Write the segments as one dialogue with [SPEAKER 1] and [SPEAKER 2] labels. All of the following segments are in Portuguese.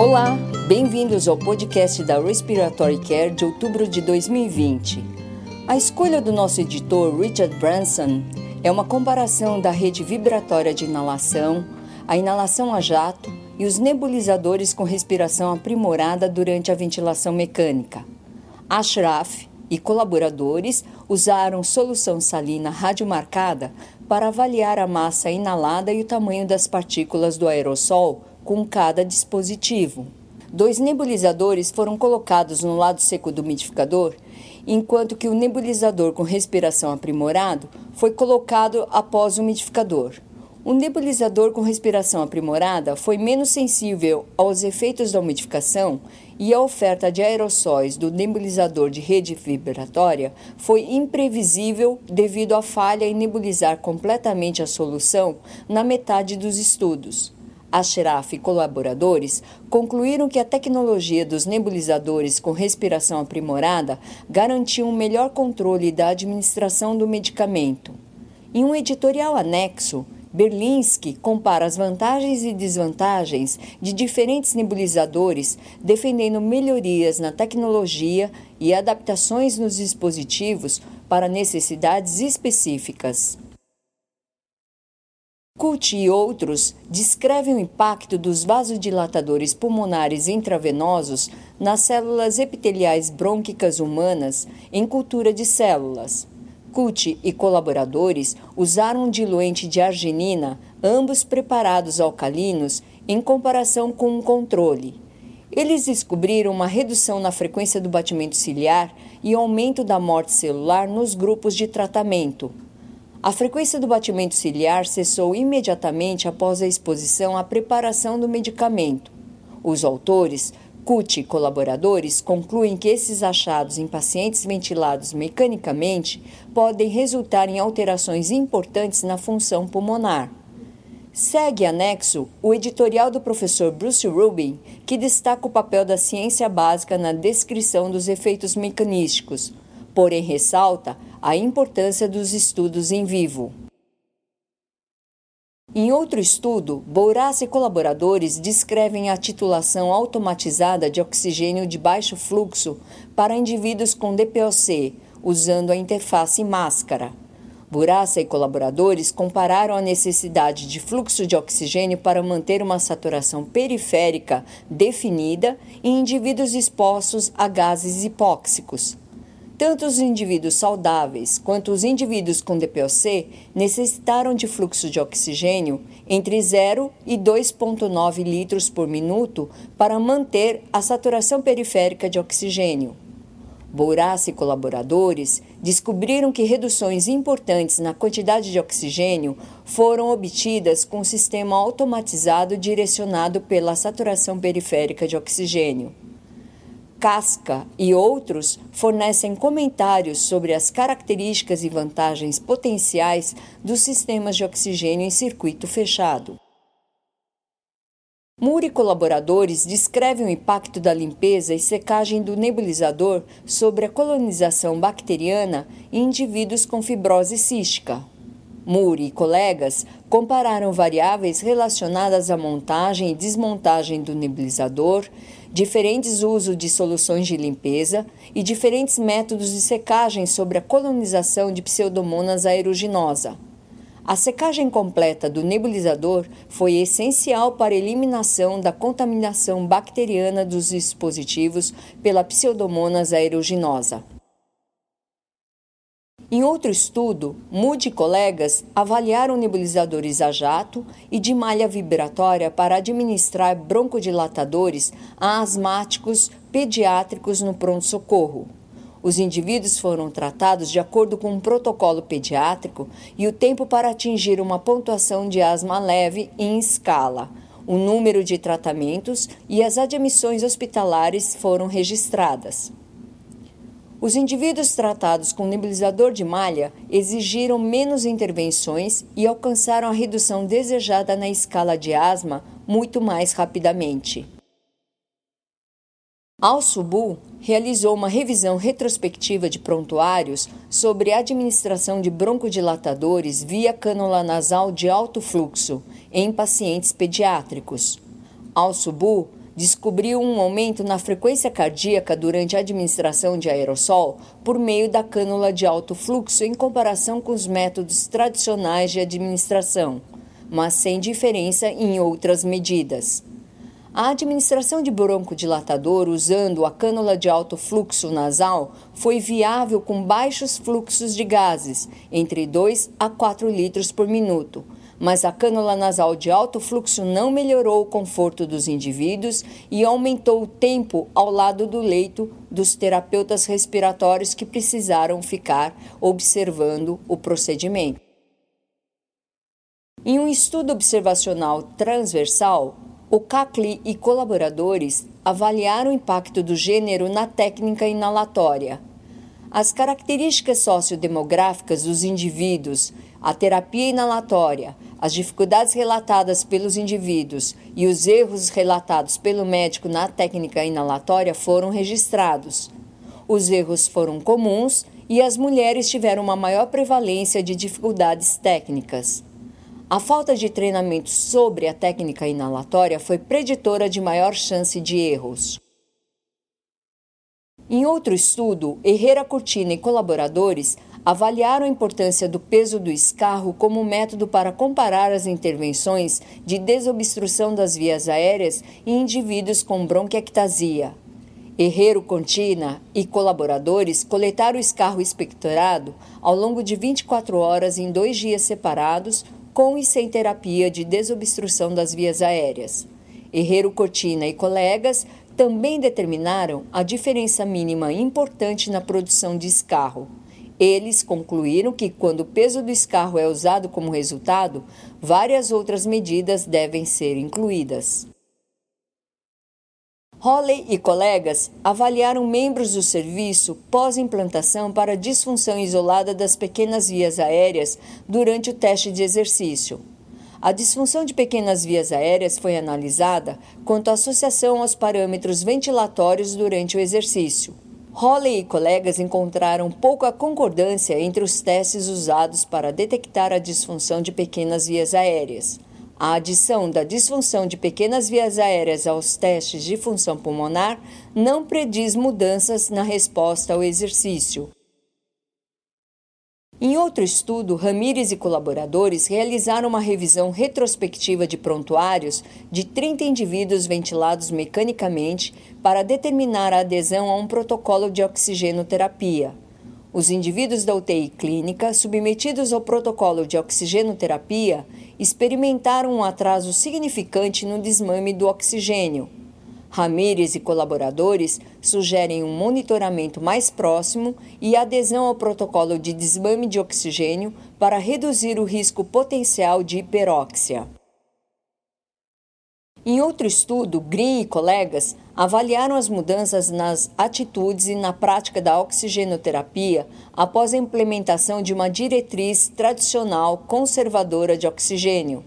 [SPEAKER 1] Olá, bem-vindos ao podcast da Respiratory Care de outubro de 2020. A escolha do nosso editor Richard Branson é uma comparação da rede vibratória de inalação, a inalação a jato e os nebulizadores com respiração aprimorada durante a ventilação mecânica. Ashraf e colaboradores usaram solução salina radiomarcada para avaliar a massa inalada e o tamanho das partículas do aerossol com cada dispositivo. Dois nebulizadores foram colocados no lado seco do umidificador, enquanto que o nebulizador com respiração aprimorado foi colocado após o umidificador. O nebulizador com respiração aprimorada foi menos sensível aos efeitos da umidificação e a oferta de aerossóis do nebulizador de rede vibratória foi imprevisível devido à falha em nebulizar completamente a solução na metade dos estudos. Ashraf e colaboradores concluíram que a tecnologia dos nebulizadores com respiração aprimorada garantia um melhor controle da administração do medicamento. Em um editorial anexo, Berlinski compara as vantagens e desvantagens de diferentes nebulizadores, defendendo melhorias na tecnologia e adaptações nos dispositivos para necessidades específicas. Cult e outros descrevem o impacto dos vasodilatadores pulmonares intravenosos nas células epiteliais brônquicas humanas em cultura de células. Cucci e colaboradores usaram um diluente de arginina, ambos preparados alcalinos, em comparação com um controle. Eles descobriram uma redução na frequência do batimento ciliar e aumento da morte celular nos grupos de tratamento. A frequência do batimento ciliar cessou imediatamente após a exposição à preparação do medicamento. Os autores CUT e colaboradores concluem que esses achados em pacientes ventilados mecanicamente podem resultar em alterações importantes na função pulmonar. Segue anexo o editorial do professor Bruce Rubin, que destaca o papel da ciência básica na descrição dos efeitos mecanísticos, porém ressalta a importância dos estudos em vivo. Em outro estudo, Bourassa e colaboradores descrevem a titulação automatizada de oxigênio de baixo fluxo para indivíduos com DPOC, usando a interface máscara. Bourassa e colaboradores compararam a necessidade de fluxo de oxigênio para manter uma saturação periférica definida em indivíduos expostos a gases hipóxicos. Tanto os indivíduos saudáveis quanto os indivíduos com DPOC necessitaram de fluxo de oxigênio entre 0 e 2,9 litros por minuto para manter a saturação periférica de oxigênio. Bourassa e colaboradores descobriram que reduções importantes na quantidade de oxigênio foram obtidas com um sistema automatizado direcionado pela saturação periférica de oxigênio. Casca e outros fornecem comentários sobre as características e vantagens potenciais dos sistemas de oxigênio em circuito fechado. Moore e colaboradores descrevem o impacto da limpeza e secagem do nebulizador sobre a colonização bacteriana em indivíduos com fibrose cística. Moore e colegas compararam variáveis relacionadas à montagem e desmontagem do nebulizador, diferentes usos de soluções de limpeza e diferentes métodos de secagem sobre a colonização de Pseudomonas aeruginosa. A secagem completa do nebulizador foi essencial para a eliminação da contaminação bacteriana dos dispositivos pela Pseudomonas aeruginosa. Em outro estudo, Moody e colegas avaliaram nebulizadores a jato e de malha vibratória para administrar broncodilatadores a asmáticos pediátricos no pronto-socorro. Os indivíduos foram tratados de acordo com um protocolo pediátrico e o tempo para atingir uma pontuação de asma leve em escala. O número de tratamentos e as admissões hospitalares foram registradas. Os indivíduos tratados com nebulizador de malha exigiram menos intervenções e alcançaram a redução desejada na escala de asma muito mais rapidamente. Al-Subu realizou uma revisão retrospectiva de prontuários sobre a administração de broncodilatadores via cânula nasal de alto fluxo em pacientes pediátricos. Al-Subu descobriu um aumento na frequência cardíaca durante a administração de aerossol por meio da cânula de alto fluxo em comparação com os métodos tradicionais de administração, mas sem diferença em outras medidas. A administração de broncodilatador usando a cânula de alto fluxo nasal foi viável com baixos fluxos de gases, entre 2 a 4 litros por minuto, mas a cânula nasal de alto fluxo não melhorou o conforto dos indivíduos e aumentou o tempo ao lado do leito dos terapeutas respiratórios que precisaram ficar observando o procedimento. Em um estudo observacional transversal, o CACLI e colaboradores avaliaram o impacto do gênero na técnica inalatória. As características sociodemográficas dos indivíduos, a terapia inalatória, as dificuldades relatadas pelos indivíduos e os erros relatados pelo médico na técnica inalatória foram registrados. Os erros foram comuns e as mulheres tiveram uma maior prevalência de dificuldades técnicas. A falta de treinamento sobre a técnica inalatória foi preditora de maior chance de erros. Em outro estudo, Herrera Cortina e colaboradores avaliaram a importância do peso do escarro como método para comparar as intervenções de desobstrução das vias aéreas em indivíduos com bronquiectasia. Herrero Cortina e colaboradores coletaram o escarro expectorado ao longo de 24 horas em dois dias separados, com e sem terapia de desobstrução das vias aéreas. Herrero Cortina e colegas também determinaram a diferença mínima importante na produção de escarro. Eles concluíram que, quando o peso do escarro é usado como resultado, várias outras medidas devem ser incluídas. Holley e colegas avaliaram membros do serviço pós-implantação para disfunção isolada das pequenas vias aéreas durante o teste de exercício. A disfunção de pequenas vias aéreas foi analisada quanto à associação aos parâmetros ventilatórios durante o exercício. Holley e colegas encontraram pouca concordância entre os testes usados para detectar a disfunção de pequenas vias aéreas. A adição da disfunção de pequenas vias aéreas aos testes de função pulmonar não prediz mudanças na resposta ao exercício. Em outro estudo, Ramírez e colaboradores realizaram uma revisão retrospectiva de prontuários de 30 indivíduos ventilados mecanicamente para determinar a adesão a um protocolo de oxigenoterapia. Os indivíduos da UTI clínica, submetidos ao protocolo de oxigenoterapia, experimentaram um atraso significante no desmame do oxigênio. Ramírez e colaboradores sugerem um monitoramento mais próximo e adesão ao protocolo de desmame de oxigênio para reduzir o risco potencial de hiperóxia. Em outro estudo, Green e colegas avaliaram as mudanças nas atitudes e na prática da oxigenoterapia após a implementação de uma diretriz tradicional conservadora de oxigênio.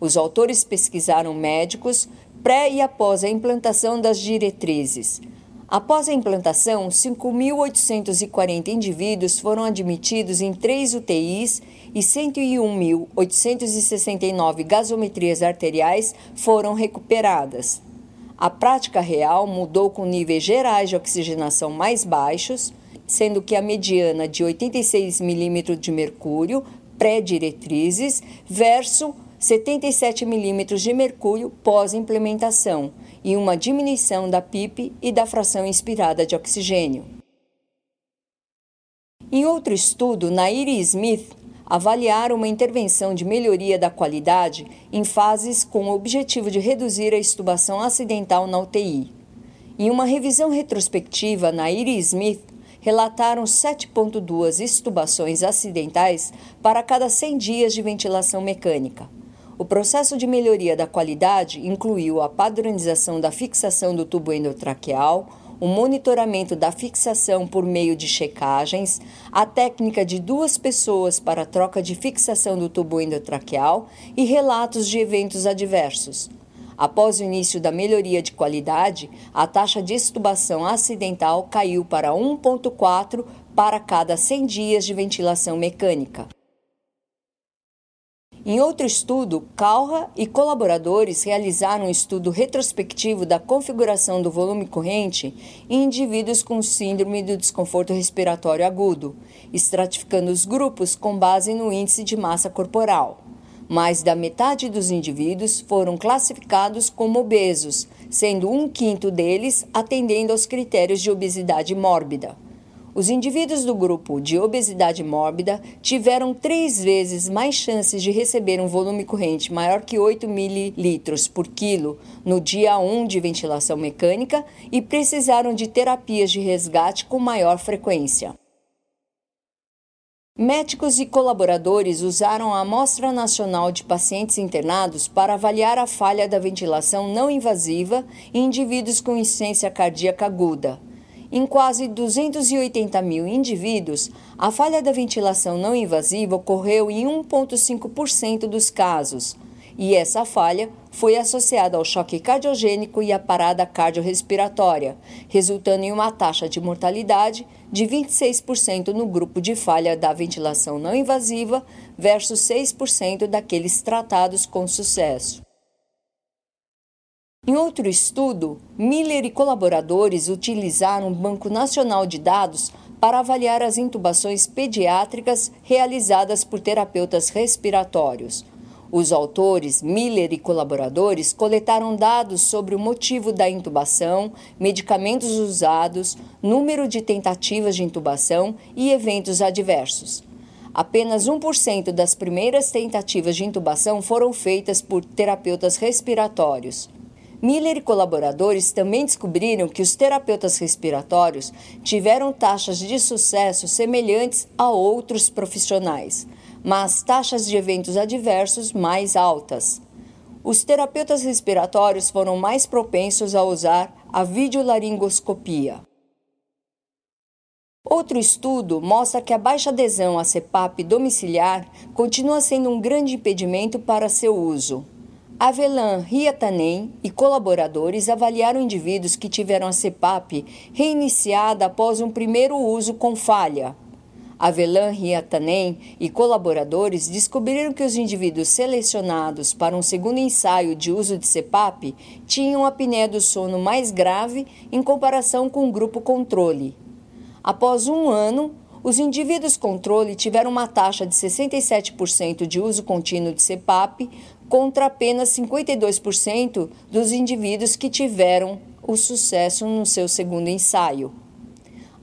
[SPEAKER 1] Os autores pesquisaram médicos pré e após a implantação das diretrizes. Após a implantação, 5.840 indivíduos foram admitidos em três UTIs e 101.869 gasometrias arteriais foram recuperadas. A prática real mudou com níveis gerais de oxigenação mais baixos, sendo que a mediana de 86 milímetros de mercúrio pré-diretrizes versus 77 milímetros de mercúrio pós-implementação e uma diminuição da PIP e da fração inspirada de oxigênio. Em outro estudo, Nair e Smith avaliaram uma intervenção de melhoria da qualidade em fases com o objetivo de reduzir a estubação acidental na UTI. Em uma revisão retrospectiva, Nair e Smith relataram 7,2 estubações acidentais para cada 100 dias de ventilação mecânica. O processo de melhoria da qualidade incluiu a padronização da fixação do tubo endotraqueal, o monitoramento da fixação por meio de checagens, a técnica de duas pessoas para troca de fixação do tubo endotraqueal e relatos de eventos adversos. Após o início da melhoria de qualidade, a taxa de extubação acidental caiu para 1,4 para cada 100 dias de ventilação mecânica. Em outro estudo, Calra e colaboradores realizaram um estudo retrospectivo da configuração do volume corrente em indivíduos com síndrome do desconforto respiratório agudo, estratificando os grupos com base no índice de massa corporal. Mais da metade dos indivíduos foram classificados como obesos, sendo um quinto deles atendendo aos critérios de obesidade mórbida. Os indivíduos do grupo de obesidade mórbida tiveram três vezes mais chances de receber um volume corrente maior que 8 mililitros por quilo no dia 1 de ventilação mecânica e precisaram de terapias de resgate com maior frequência. Médicos e colaboradores usaram a Amostra Nacional de Pacientes Internados para avaliar a falha da ventilação não invasiva em indivíduos com insuficiência cardíaca aguda. Em quase 280 mil indivíduos, a falha da ventilação não invasiva ocorreu em 1,5% dos casos, e essa falha foi associada ao choque cardiogênico e à parada cardiorrespiratória, resultando em uma taxa de mortalidade de 26% no grupo de falha da ventilação não invasiva versus 6% daqueles tratados com sucesso. Em outro estudo, Miller e colaboradores utilizaram um Banco Nacional de Dados para avaliar as intubações pediátricas realizadas por terapeutas respiratórios. Os autores, Miller e colaboradores, coletaram dados sobre o motivo da intubação, medicamentos usados, número de tentativas de intubação e eventos adversos. Apenas 1% das primeiras tentativas de intubação foram feitas por terapeutas respiratórios. Miller e colaboradores também descobriram que os terapeutas respiratórios tiveram taxas de sucesso semelhantes a outros profissionais, mas taxas de eventos adversos mais altas. Os terapeutas respiratórios foram mais propensos a usar a videolaringoscopia. Outro estudo mostra que a baixa adesão à CPAP domiciliar continua sendo um grande impedimento para seu uso. Avelan Riatanem e colaboradores avaliaram indivíduos que tiveram a CPAP reiniciada após um primeiro uso com falha. Avelan Riatanem e colaboradores descobriram que os indivíduos selecionados para um segundo ensaio de uso de CPAP tinham a apneia do sono mais grave em comparação com o grupo controle. Após um ano, os indivíduos controle tiveram uma taxa de 67% de uso contínuo de CPAP contra apenas 52% dos indivíduos que tiveram o sucesso no seu segundo ensaio.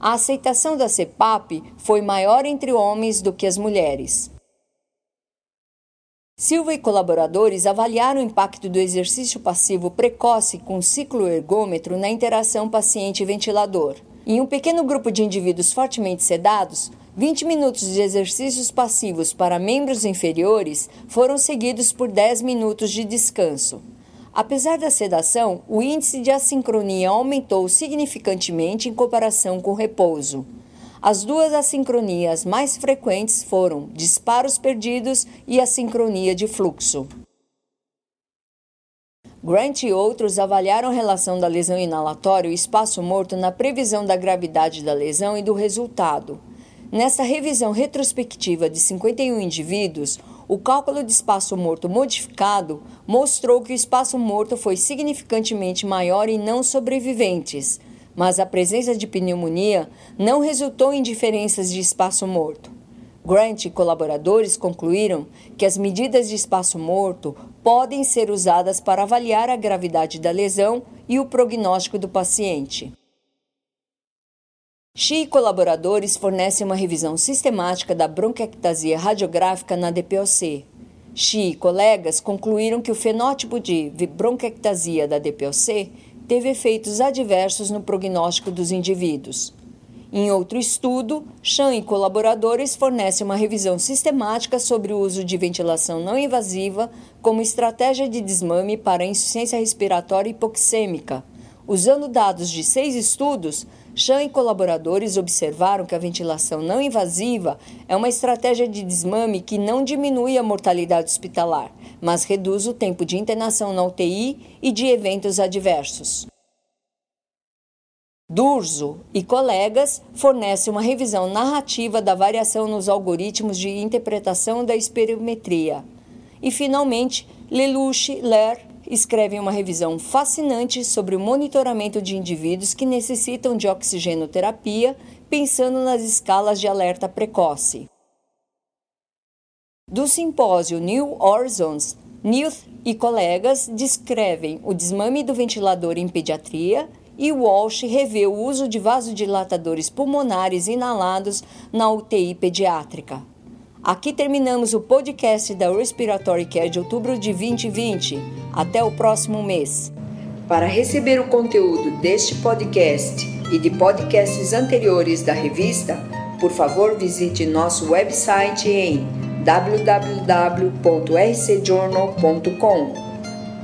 [SPEAKER 1] A aceitação da CEPAP foi maior entre homens do que as mulheres. Silva e colaboradores avaliaram o impacto do exercício passivo precoce com ciclo ergômetro na interação paciente-ventilador. Em um pequeno grupo de indivíduos fortemente sedados, 20 minutos de exercícios passivos para membros inferiores foram seguidos por 10 minutos de descanso. Apesar da sedação, o índice de assincronia aumentou significantemente em comparação com o repouso. As duas assincronias mais frequentes foram disparos perdidos e assincronia de fluxo. Grant e outros avaliaram a relação da lesão inalatória e espaço morto na previsão da gravidade da lesão e do resultado. Nessa revisão retrospectiva de 51 indivíduos, o cálculo de espaço morto modificado mostrou que o espaço morto foi significantemente maior em não sobreviventes, mas a presença de pneumonia não resultou em diferenças de espaço morto. Grant e colaboradores concluíram que as medidas de espaço morto podem ser usadas para avaliar a gravidade da lesão e o prognóstico do paciente. Xi e colaboradores fornecem uma revisão sistemática da bronquiectasia radiográfica na DPOC. Xi e colegas concluíram que o fenótipo de bronquiectasia da DPOC teve efeitos adversos no prognóstico dos indivíduos. Em outro estudo, Chan e colaboradores fornecem uma revisão sistemática sobre o uso de ventilação não invasiva como estratégia de desmame para insuficiência respiratória hipoxêmica. Usando dados de seis estudos, Chan e colaboradores observaram que a ventilação não invasiva é uma estratégia de desmame que não diminui a mortalidade hospitalar, mas reduz o tempo de internação na UTI e de eventos adversos. Durzo e colegas fornecem uma revisão narrativa da variação nos algoritmos de interpretação da espirometria. E finalmente, Lelouch Ler escrevem uma revisão fascinante sobre o monitoramento de indivíduos que necessitam de oxigenoterapia, pensando nas escalas de alerta precoce. Do simpósio New Horizons, Newth e colegas descrevem o desmame do ventilador em pediatria e Walsh revê o uso de vasodilatadores pulmonares inalados na UTI pediátrica. Aqui terminamos o podcast da Respiratory Care de outubro de 2020. Até o próximo mês. Para receber o conteúdo deste podcast e de podcasts anteriores da revista, por favor visite nosso website em www.rcjournal.com.